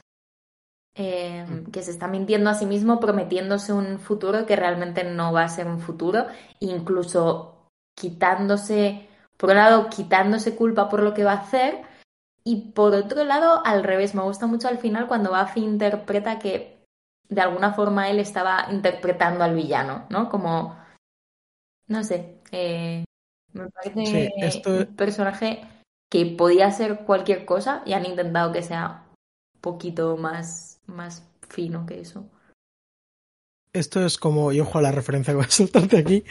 Em, que se está mintiendo a sí mismo, prometiéndose un futuro que realmente no va a ser un futuro, incluso quitándose, por un lado, quitándose culpa por lo que va a hacer, y por otro lado, al revés, me gusta mucho al final cuando Buffy interpreta que de alguna forma él estaba interpretando al villano, ¿no? Como, no sé, eh, me parece un personaje que podía ser cualquier cosa y han intentado que sea un poquito más más fino que eso. Esto es como, y ojo a la referencia que voy a soltarte aquí,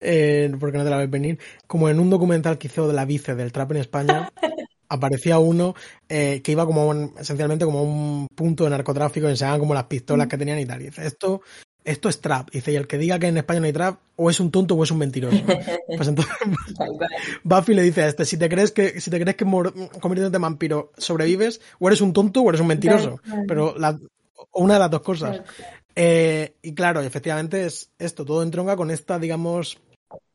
eh, porque no te la ves venir, como en un documental que hizo de la vice del trap en España, [laughs] aparecía uno eh, que iba como esencialmente como un punto de narcotráfico enseñaban como las pistolas que tenían y tal. Y dice, esto, esto es trap. Dice, y el que diga que en España no hay trap, o es un tonto o es un mentiroso. [laughs] Pues entonces [laughs] Buffy le dice a este, si te crees que, si te crees que convirtiéndote en vampiro sobrevives, o eres un tonto o eres un mentiroso. Pero la, una de las dos cosas. Eh, y claro, efectivamente es esto, todo entronca con esta, digamos,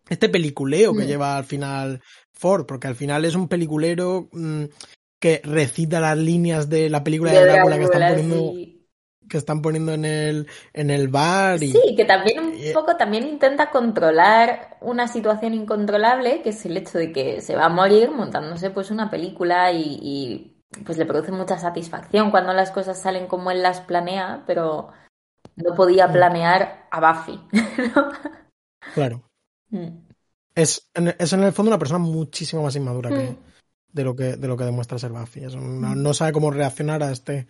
este peliculeo que mm. lleva al final Ford, porque al final es un peliculero mm, que recita las líneas de la película de, Drácula que están poniendo que están poniendo en el, en el bar. Y, sí, que también un poco también intenta controlar una situación incontrolable, que es el hecho de que se va a morir montándose pues una película y, pues le produce mucha satisfacción cuando las cosas salen como él las planea, pero no podía mm. planear a Buffy. [laughs] Claro. Mm. Es, en, es en el fondo una persona muchísimo más inmadura que, mm. de, lo que, de lo que demuestra ser Buffy. no, sabe cómo reaccionar a este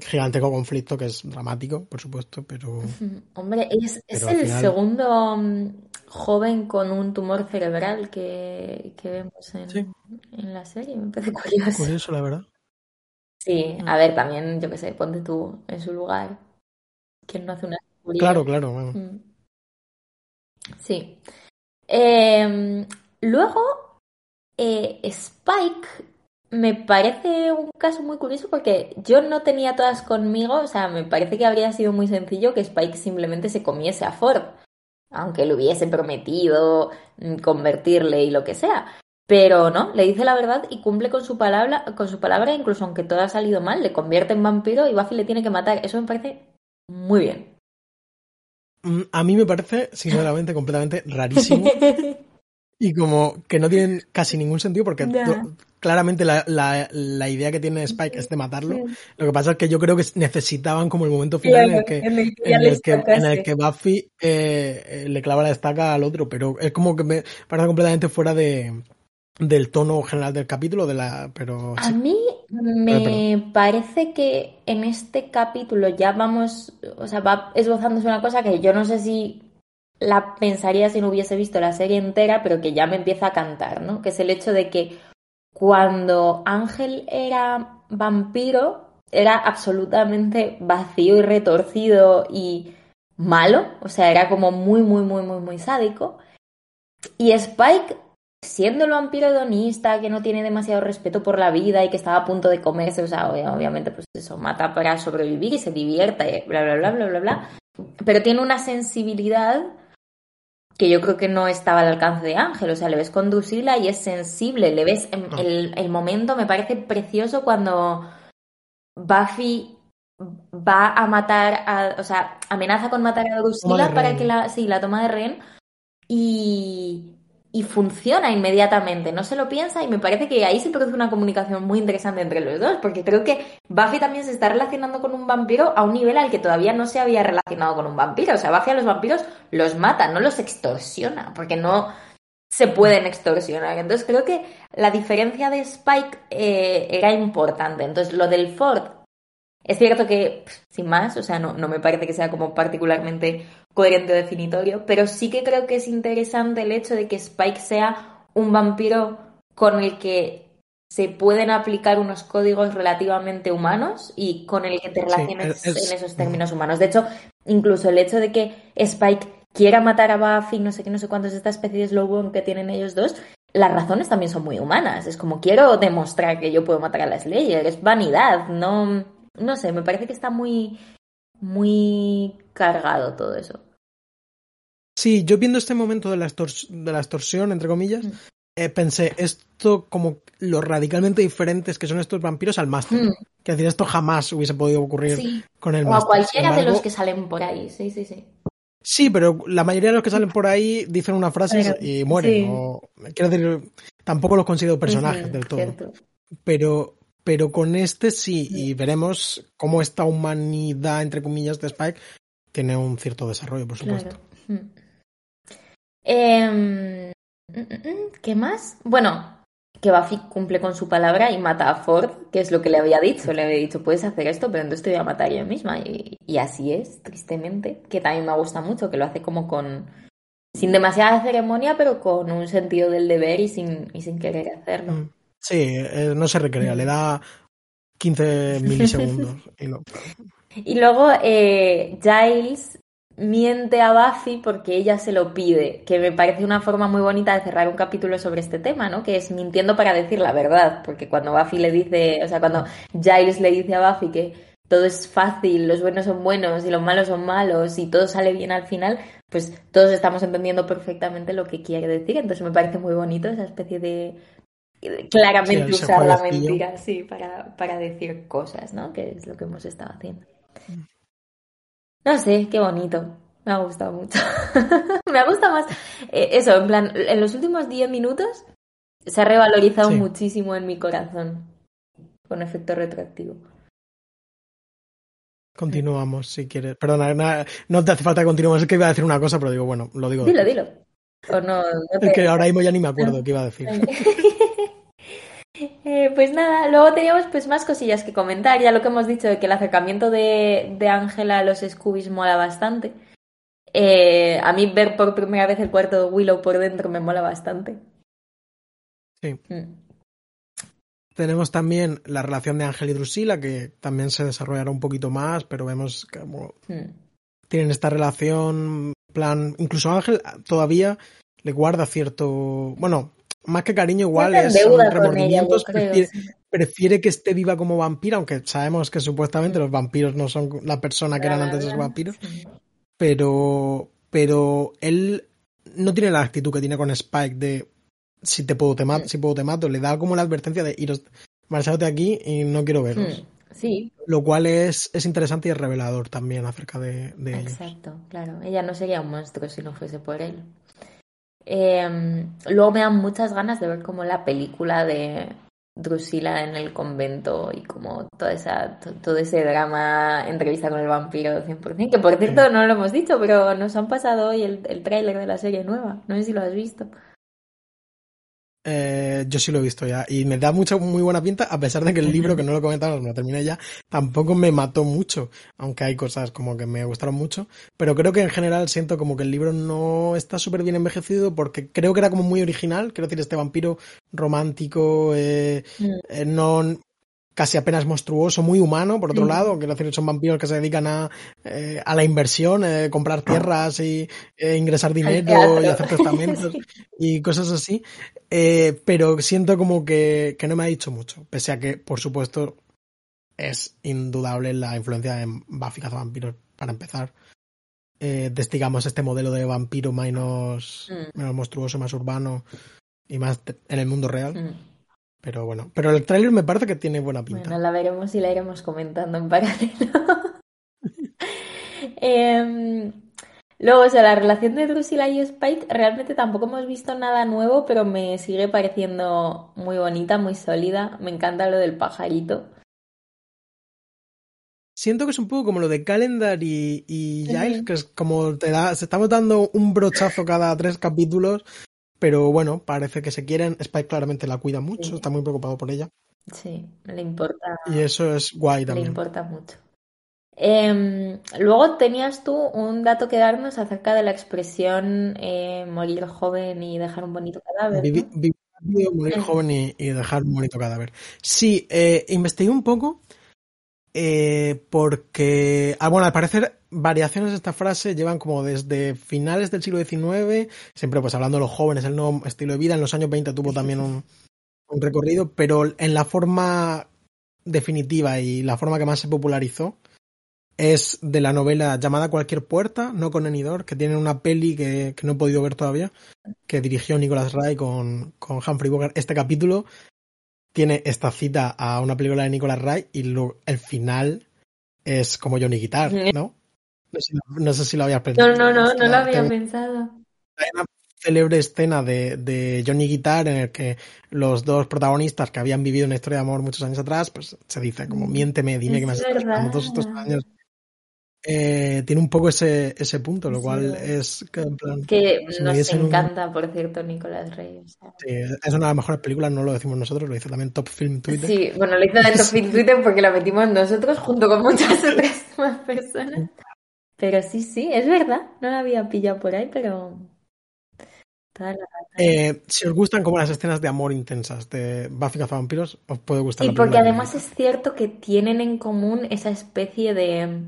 gigantesco conflicto que es dramático, por supuesto, pero... [laughs] Hombre, es, el segundo mm, joven con un tumor cerebral que, vemos en, la serie, me parece [laughs] curioso. Curioso, la verdad. Sí, a ver, también, yo qué sé, ponte tú en su lugar. ¿Quién no hace una Claro, claro. Bueno. Mm. Sí. Em, luego, eh, Spike me parece un caso muy curioso porque yo no tenía todas conmigo, o sea, me parece que habría sido muy sencillo que Spike simplemente se comiese a Ford, aunque le hubiese prometido mm, convertirle y lo que sea. Pero no, le dice la verdad y cumple con su palabra, con su palabra, incluso aunque todo ha salido mal, le convierte en vampiro y Buffy le tiene que matar. Eso me parece muy bien. Mm, a mí me parece, sinceramente, completamente rarísimo [laughs] y como que no tienen casi ningún sentido porque claramente la, la, la, idea que tiene Spike es de matarlo. Lo que pasa es que yo creo que necesitaban como el momento final en, el que, en, el que, en el que, Buffy eh, eh, le clava la estaca al otro, pero es como que me parece completamente fuera de del tono general del capítulo de la pero a mí me parece que en este capítulo ya vamos o sea va esbozándose una cosa que yo no sé si la pensaría si no hubiese visto la serie entera, pero que ya me empieza a cantar, ¿no? Que es el hecho de que cuando Ángel era vampiro, era absolutamente vacío y retorcido y malo, o sea, era como muy, muy, muy, muy, muy sádico. Y Spike, siendo el vampiro hedonista, que no tiene demasiado respeto por la vida y que estaba a punto de comerse, o sea, obviamente, pues eso, mata para sobrevivir y se divierta y bla, bla, bla, bla, bla, bla. Pero tiene una sensibilidad que yo creo que no estaba al alcance de Ángel. O sea, le ves con Drusila y es sensible. Le ves ah. el, el momento, me parece precioso cuando Buffy va a matar a. O sea, amenaza con matar a Drusila para que la. Sí, la toma de rehén. Y y funciona inmediatamente, no se lo piensa y me parece que ahí se produce una comunicación muy interesante entre los dos, porque creo que Buffy también se está relacionando con un vampiro a un nivel al que todavía no se había relacionado con un vampiro, o sea, Buffy a los vampiros los mata, no los extorsiona, porque no se pueden extorsionar. Entonces creo que la diferencia de Spike eh, era importante. Entonces lo del Ford es cierto que, sin más, o sea, no, no me parece que sea como particularmente coherente o definitorio, pero sí que creo que es interesante el hecho de que Spike sea un vampiro con el que se pueden aplicar unos códigos relativamente humanos y con el que te relaciones en esos términos humanos. De hecho, incluso el hecho de que Spike quiera matar a Buffy, no sé qué, no sé cuántos, esta especie de slow que tienen ellos dos, las razones también son muy humanas. Es como quiero demostrar que yo puedo matar a la Slayer, es vanidad, no no sé, me parece que está muy, muy cargado todo eso. Sí, yo viendo este momento de la, de la extorsión, entre comillas, mm. eh, pensé, esto como lo radicalmente diferentes que son estos vampiros al máster. Mm. Que decir, esto jamás hubiese podido ocurrir con el máster. O a cualquiera de los que salen por ahí, sí, sí, sí. Sí, pero la mayoría de los que salen por ahí dicen una frase y mueren. quiero decir, tampoco los considero personajes del todo. Pero, pero con este sí, y veremos cómo esta humanidad, entre comillas, de Spike tiene un cierto desarrollo, por supuesto. Hmm. Em, mm, mm, mm, ¿Qué más? Bueno, que Buffy cumple con su palabra y mata a Ford, que es lo que le había dicho. Le había dicho, puedes hacer esto, pero entonces te voy a matar yo misma. Y, y así es, tristemente, que también me gusta mucho, que lo hace como con... Sin demasiada ceremonia, pero con un sentido del deber y sin, y sin querer hacerlo. Sí, eh, no se recrea, le da 15 [laughs] milisegundos. y, no. y luego eh, Giles miente a Buffy porque ella se lo pide, que me parece una forma muy bonita de cerrar un capítulo sobre este tema, ¿no? Que es mintiendo para decir la verdad, porque cuando Buffy le dice, o sea, cuando Giles le dice a Buffy que todo es fácil, los buenos son buenos y los malos son malos y todo sale bien al final, pues todos estamos entendiendo perfectamente lo que quiere decir, entonces me parece muy bonito esa especie de claramente usar la mentira, sí, para, para decir cosas, ¿no? Que es lo que hemos estado haciendo. No sé, qué bonito. Me ha gustado mucho. [laughs] me ha gustado más. Eh, eso, en plan, en los últimos 10 minutos se ha revalorizado muchísimo en mi corazón. Con efecto retroactivo. Continuamos, si quieres. Perdona, no te hace falta que continuemos. Es que iba a decir una cosa, pero digo, bueno, lo digo. Dilo, dilo. no, Es que ahora mismo ya ni me acuerdo qué iba a decir. [laughs] Eh, pues nada, luego teníamos pues más cosillas que comentar. Ya lo que hemos dicho de que el acercamiento de Ángela a los Scoobies mola bastante. Eh, a mí ver por primera vez el cuarto de Willow por dentro me mola bastante. Sí. Mm. Tenemos también la relación de Ángel y Drusila, que también se desarrollará un poquito más, pero vemos que mm. tienen esta relación, plan, incluso Ángel todavía le guarda cierto, bueno, más que cariño igual es remordimientos, prefiere, que esté viva como vampira, aunque sabemos que supuestamente los vampiros no son la persona que eran antes de los vampiros, pero, pero él no tiene la actitud que tiene con Spike de si te puedo te mato, si puedo te mato, le da como la advertencia de iros, de aquí y no quiero verlos. Hmm, sí. Lo cual es, es interesante y es revelador también acerca de, de Exacto, claro. Ella no sería un monstruo si no fuese por él. Em, luego me dan muchas ganas de ver como la película de Drusila en el convento y como toda esa, todo ese drama, entrevista con el vampiro 100%, que por cierto no lo hemos dicho, pero nos han pasado hoy el, el tráiler de la serie nueva, no sé si lo has visto. Eh, yo sí lo he visto ya. Y me da mucha muy buena pinta a pesar de que el libro que no lo comentamos no lo terminé ya tampoco me mató mucho. Aunque hay cosas como que me gustaron mucho. Pero creo que en general siento como que el libro no está súper bien envejecido porque creo que era como muy original. Quiero decir este vampiro romántico eh, mm. eh, no casi apenas monstruoso, muy humano, por otro lado, quiero decir, son vampiros que se dedican a, eh, a la inversión, eh, comprar tierras y eh, ingresar dinero y hacer testamentos [laughs] y cosas así, pero siento como que, que no me ha dicho mucho, pese a que, por supuesto, es indudable la influencia de Buffy vampiros para empezar. Destigamos este modelo de vampiro menos, mm. menos monstruoso, más urbano y más en el mundo real. Mm. Pero bueno, pero el tráiler me parece que tiene buena pinta. Bueno, la veremos y la iremos comentando en paralelo. [laughs] eh, luego, o sea, la relación de Drusilla y Spike, realmente tampoco hemos visto nada nuevo, pero me sigue pareciendo muy bonita, muy sólida. Me encanta lo del pajarito. Siento que es un poco como lo de Calendar y, y Giles, que es como te da, se estamos dando un brochazo cada tres capítulos pero bueno, parece que se quieren. Spike claramente la cuida mucho, está muy preocupado por ella. Sí, le importa. Y eso es guay también. Le importa mucho. Eh, luego tenías tú un dato que darnos acerca de la expresión eh, morir joven y dejar un bonito cadáver. ¿no? morir joven y, y, dejar un bonito cadáver. Sí, eh, investigué un poco eh, porque, ah, bueno, al parecer variaciones de esta frase llevan como desde finales del siglo XIX, siempre pues hablando de los jóvenes, el nuevo estilo de vida, en los años 20 tuvo también un, un recorrido, pero en la forma definitiva y la forma que más se popularizó es de la novela llamada Cualquier Puerta, no con Enidor, que tiene una peli que, que no he podido ver todavía, que dirigió Nicolas Ray con, con Humphrey Bogart. Este capítulo tiene esta cita a una película de Nicolas Ray y lo, el final es como Johnny Guitar, ¿no? No sé, no sé si lo habías pensado. No, no, no, no lo había pensado. Hay una célebre escena de, de Johnny Guitar en el que los dos protagonistas que habían vivido una historia de amor muchos años atrás, pues se dice como miénteme, dime que me has estado todos estos años eh, tiene un poco ese, ese punto, lo cual es que, en plan, que nos encanta, un... por cierto, Nicolás Rey. O sea. sí, es una de las mejores películas, no lo decimos nosotros, lo hizo también Top Film Twitter. Sí, bueno, lo hizo en Top Film Twitter porque lo metimos nosotros junto con muchas otras [laughs] más personas. Pero sí, sí, es verdad, no la había pillado por ahí, pero... Eh, si os gustan como las escenas de amor intensas de Buffy Vampiros, os puede gustar. Sí, porque además es cierto que tienen en común esa especie de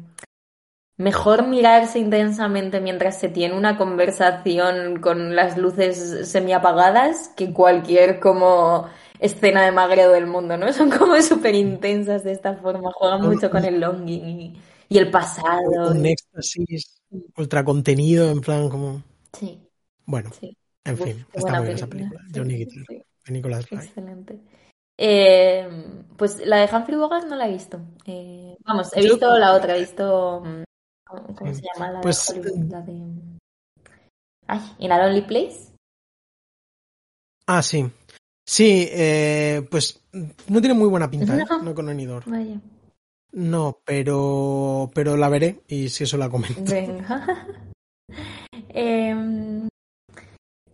mejor mirarse intensamente mientras se tiene una conversación con las luces semiapagadas que cualquier como escena de magreo del mundo, ¿no? [laughs] Son como súper intensas de esta forma, juegan mucho con el longing y, el pasado. Un éxtasis ultra contenido, en plan como... Sí. Bueno, sí. en Uf, fin, está muy bien esa película. Sí, Johnny Guitar, sí. de Nicolás Ray. Excelente. Eh, pues la de Humphrey Bogart no la he visto. Eh, vamos, he visto la otra, he visto ¿Cómo se llama la pues, de Hollywood? La de... Ay, ¿In a Lonely Place? Ah, sí. Sí, eh, pues no tiene muy buena pinta, ¿eh? [laughs] no, con Enidor. Vaya. No, pero, pero la veré y si eso la comento. Venga. [laughs] eh,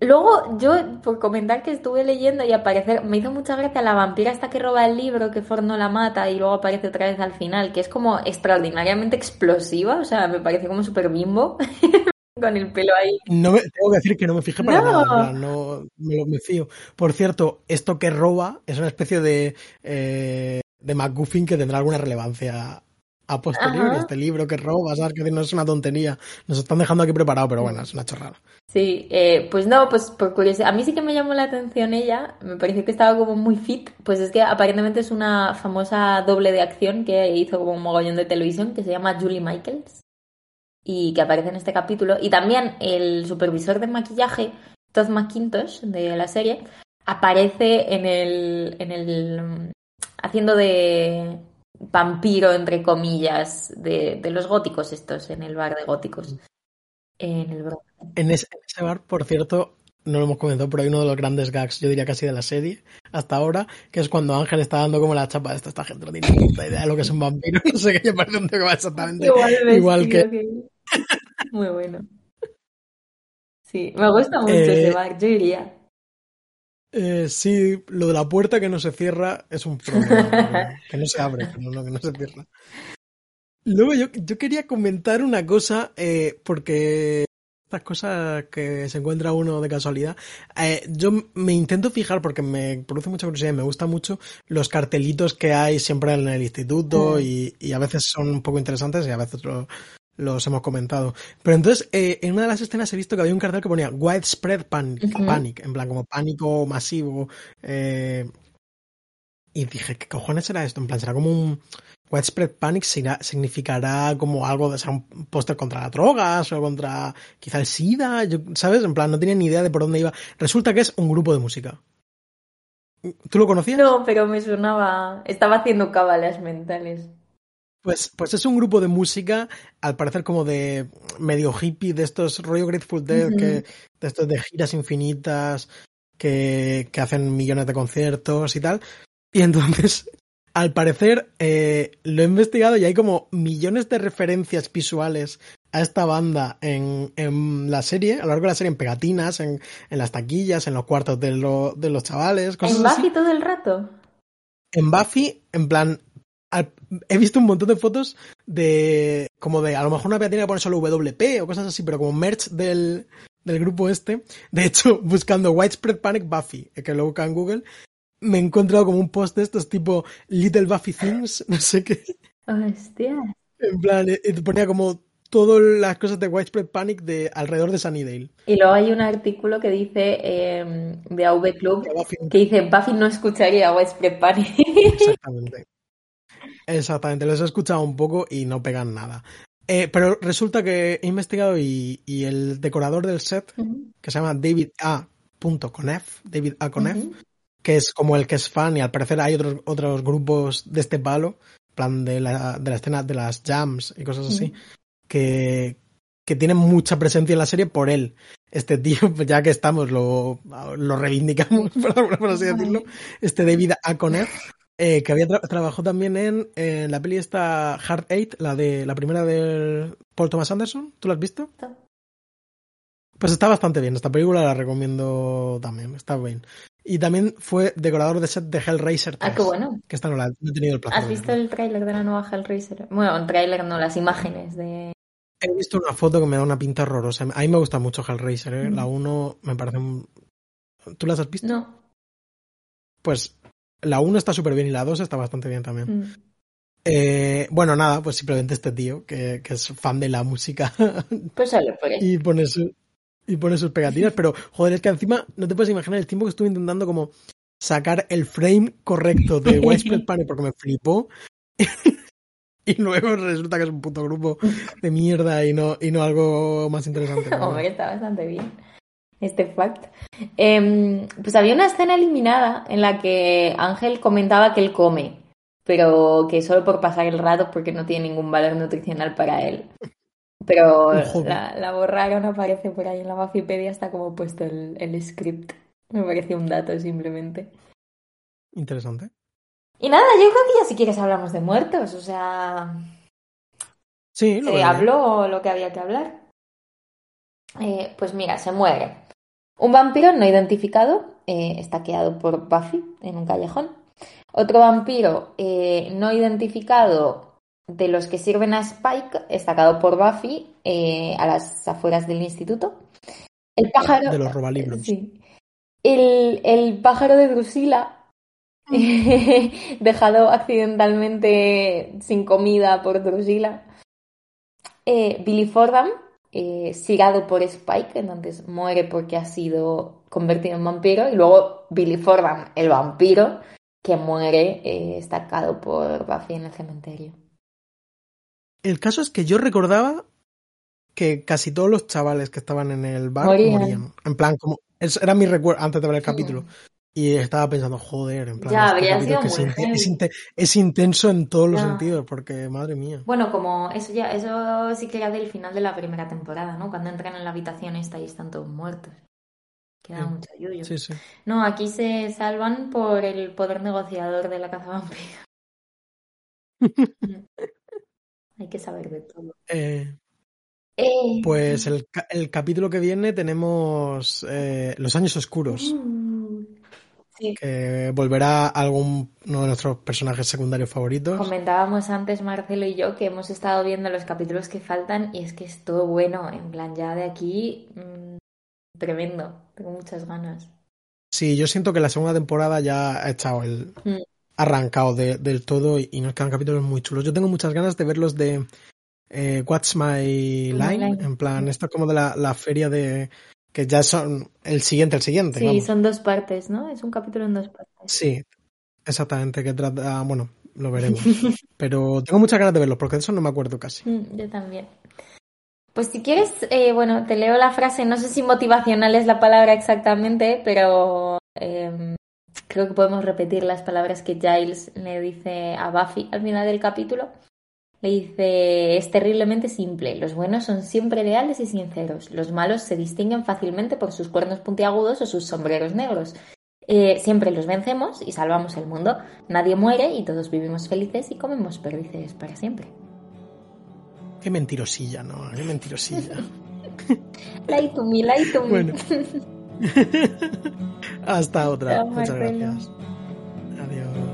Luego, yo, por comentar que estuve leyendo y aparecer, me hizo mucha gracia la vampira hasta que roba el libro, que Ford no la mata y luego aparece otra vez al final, que es como extraordinariamente explosiva, o sea, me parece como súper bimbo, [laughs] con el pelo ahí. No me, tengo que decir que no me fijé para no. nada, no me, me fío. Por cierto, esto que roba es una especie de, eh, de MacGuffin que tendrá alguna relevancia a posteriori. Ajá. Este libro que roba, ¿sabes? Que no es una tontería. Nos están dejando aquí preparado, pero bueno, es una chorrada. Sí, eh, pues no, pues por curiosidad. A mí sí que me llamó la atención ella. Me pareció que estaba como muy fit. Pues es que aparentemente es una famosa doble de acción que hizo como un mogollón de televisión que se llama Julie Michaels. Y que aparece en este capítulo. Y también el supervisor de maquillaje, Todd McIntosh, de la serie, aparece en el. en el. haciendo de vampiro, entre comillas, de, de, los góticos estos, en el bar de góticos. En el En ese, en ese bar, por cierto, no lo hemos comentado, pero hay uno de los grandes gags, yo diría casi de la serie, hasta ahora, que es cuando Ángel está dando como la chapa de esta, esta gente no tiene ni puta idea de lo que es un vampiro, [laughs] no sé qué, me parece un tío que va exactamente Igual, igual que... Muy bueno. Sí, me gusta mucho Eh, ese bar, yo iría. Eh, sí, lo de la puerta que no se cierra es un problema, [laughs] que no se abre, pero no, que no se cierra. Luego yo, yo quería comentar una cosa, eh, porque estas cosas que se encuentra uno de casualidad, eh, yo me intento fijar porque me produce mucha curiosidad y me gusta mucho los cartelitos que hay siempre en el instituto Mm. y, y a veces son un poco interesantes y a veces lo- los hemos comentado. Pero entonces, eh, en una de las escenas he visto que había un cartel que ponía Widespread Panic, en plan como pánico masivo. eh, y dije, ¿qué cojones será esto? En plan, será como un Widespread Panic, será- significará como algo de ser un póster contra las drogas o contra quizá el SIDA, yo- ¿sabes? En plan, no tenía ni idea de por dónde iba. Resulta que es un grupo de música. ¿Tú lo conocías? No, pero me sonaba. Estaba haciendo cábalas mentales. Pues, pues es un grupo de música, al parecer como de medio hippie, de estos rollo Grateful Dead, que, de estos de giras infinitas, que, que hacen millones de conciertos y tal. Y entonces, [laughs] al parecer, eh, lo he investigado y hay como millones de referencias visuales a esta banda en, en la serie, a lo largo de la serie, en pegatinas, en, en las taquillas, en los cuartos de, lo- de los chavales, cosas ¿En así. Buffy todo el rato? En Buffy, en plan, al- he visto un montón de fotos de, como de, a lo mejor una pegatina que pone solo WP o cosas así, pero como merch del, del grupo este. De hecho, [laughs] buscando Widespread Panic Buffy, que lo busca en Google, me he encontrado como un post de estos tipo Little Buffy Things, [laughs] no sé qué. Hostia. En plan, eh, eh, ponía como todas las cosas de Widespread Panic de alrededor de Sunnydale. Y luego hay un artículo que dice eh, de AV Club que dice Buffy no escucharía Widespread Panic. Exactamente. Exactamente, los he escuchado un poco y no pegan nada. Eh, pero resulta que he investigado y, y el decorador del set, que se llama David A. Conef, David A. Conef, ujú. que es como el que es fan y al parecer hay otros, otros grupos de este palo, en plan de la, de la escena de las jams y cosas así, que, que tienen mucha presencia en la serie por él. Este tío, [laughs] pues ya que estamos, lo, lo reivindicamos, [laughs] por, así decirlo. Este David Aconef, eh, que había tra- trabajó también en, la peli esta Hard Eight, la de la primera de Paul Thomas Anderson. ¿Tú la has visto? Pues está bastante bien. Esta película la recomiendo también. Está bien. Y también fue decorador de set de Hellraiser 3. Ah, qué bueno. Que esta no la no he tenido el placer. ¿Has visto el tráiler de la nueva Hellraiser? Bueno, el tráiler no, las imágenes de... He visto una foto que me da una pinta horrorosa. A mí me gusta mucho Hellraiser, ¿eh? Mm. La 1 me parece un... ¿Tú las has visto? No. Pues la 1 está súper bien y la 2 está bastante bien también. Mm. Eh, bueno, nada, pues simplemente este tío que, que es fan de la música [laughs] Pues solo por eso. y pone, su- y pone sus pegatinas, pero joder, es que encima no te puedes imaginar el tiempo que estuve intentando como sacar el frame correcto de Widespread [laughs] Panic porque me flipó [laughs] y luego resulta que es un puto grupo de mierda y no, y no algo más interesante. Hombre, está bastante bien este fact. Em, pues había una escena eliminada en la que Ángel comentaba que él come, pero que solo por pasar el rato porque no tiene ningún valor nutricional para él. Pero la, la borraron, aparece por ahí en la Bafipedia, está como puesto el, el script. Me pareció un dato simplemente. Interesante. Y nada, yo creo que ya si quieres hablamos de muertos, o sea, Sí, lo se habló lo que había que hablar. Eh, pues mira, se muere. Un vampiro no identificado, eh, estaqueado por Buffy en un callejón. Otro vampiro eh, no identificado de los que sirven a Spike, estacado por Buffy eh, a las afueras del instituto. El pájaro. De los robalibros. Sí. El, el pájaro de Drusila, [laughs] dejado accidentalmente sin comida por Drusila. Eh, Billy Fordham, eh, sigado por Spike, entonces muere porque ha sido convertido en vampiro. Y luego Billy Fordham, el vampiro, que muere eh, estacado por Buffy en el cementerio. El caso es que yo recordaba que casi todos los chavales que estaban en el bar Morían. morían. En plan, como. Era mi recuerdo antes de ver el capítulo. Y estaba pensando, joder, en plan. Ya, habría sido que es, muy intenso en todos los Ya. sentidos, porque madre mía. Bueno, como eso ya, eso sí que era del final de la primera temporada, ¿no? Cuando entran en la habitación esta y están todos muertos. Queda mucho yuyo. Sí, sí. No, aquí se salvan por el poder negociador de la caza vampiro. [laughs] Hay que saber de todo. Eh, Eh, pues el, el capítulo que viene tenemos eh, Los Años Oscuros, mm, sí. que volverá alguno de nuestros personajes secundarios favoritos. Comentábamos antes Marcelo y yo que hemos estado viendo los capítulos que faltan y es que es todo bueno, en plan ya de aquí mm, tremendo, tengo muchas ganas. Sí, yo siento que la segunda temporada ya ha echado el Mm. arrancado de- del todo y, y nos quedan capítulos muy chulos. Yo tengo muchas ganas de verlos de eh, What's My Line, Line. en plan, esto es como de la, la feria de que ya son el siguiente, el siguiente. Sí, vamos. son dos partes, ¿no? Es un capítulo en dos partes. Sí, exactamente, que trata, bueno, lo veremos. [laughs] Pero tengo muchas ganas de verlos porque de eso no me acuerdo casi. Mm, Yo también. Pues si quieres, eh, bueno, te leo la frase, no sé si motivacional es la palabra exactamente, pero em, creo que podemos repetir las palabras que Giles le dice a Buffy al final del capítulo. Le dice, es terriblemente simple, los buenos son siempre leales y sinceros, los malos se distinguen fácilmente por sus cuernos puntiagudos o sus sombreros negros. Eh, siempre los vencemos y salvamos el mundo, nadie muere y todos vivimos felices y comemos perdices para siempre. Qué mentirosilla, ¿no? Qué mentirosilla. [laughs] Lie to me, lie to me. Bueno. [laughs] Hasta otra. Chao, Muchas gracias. Adiós.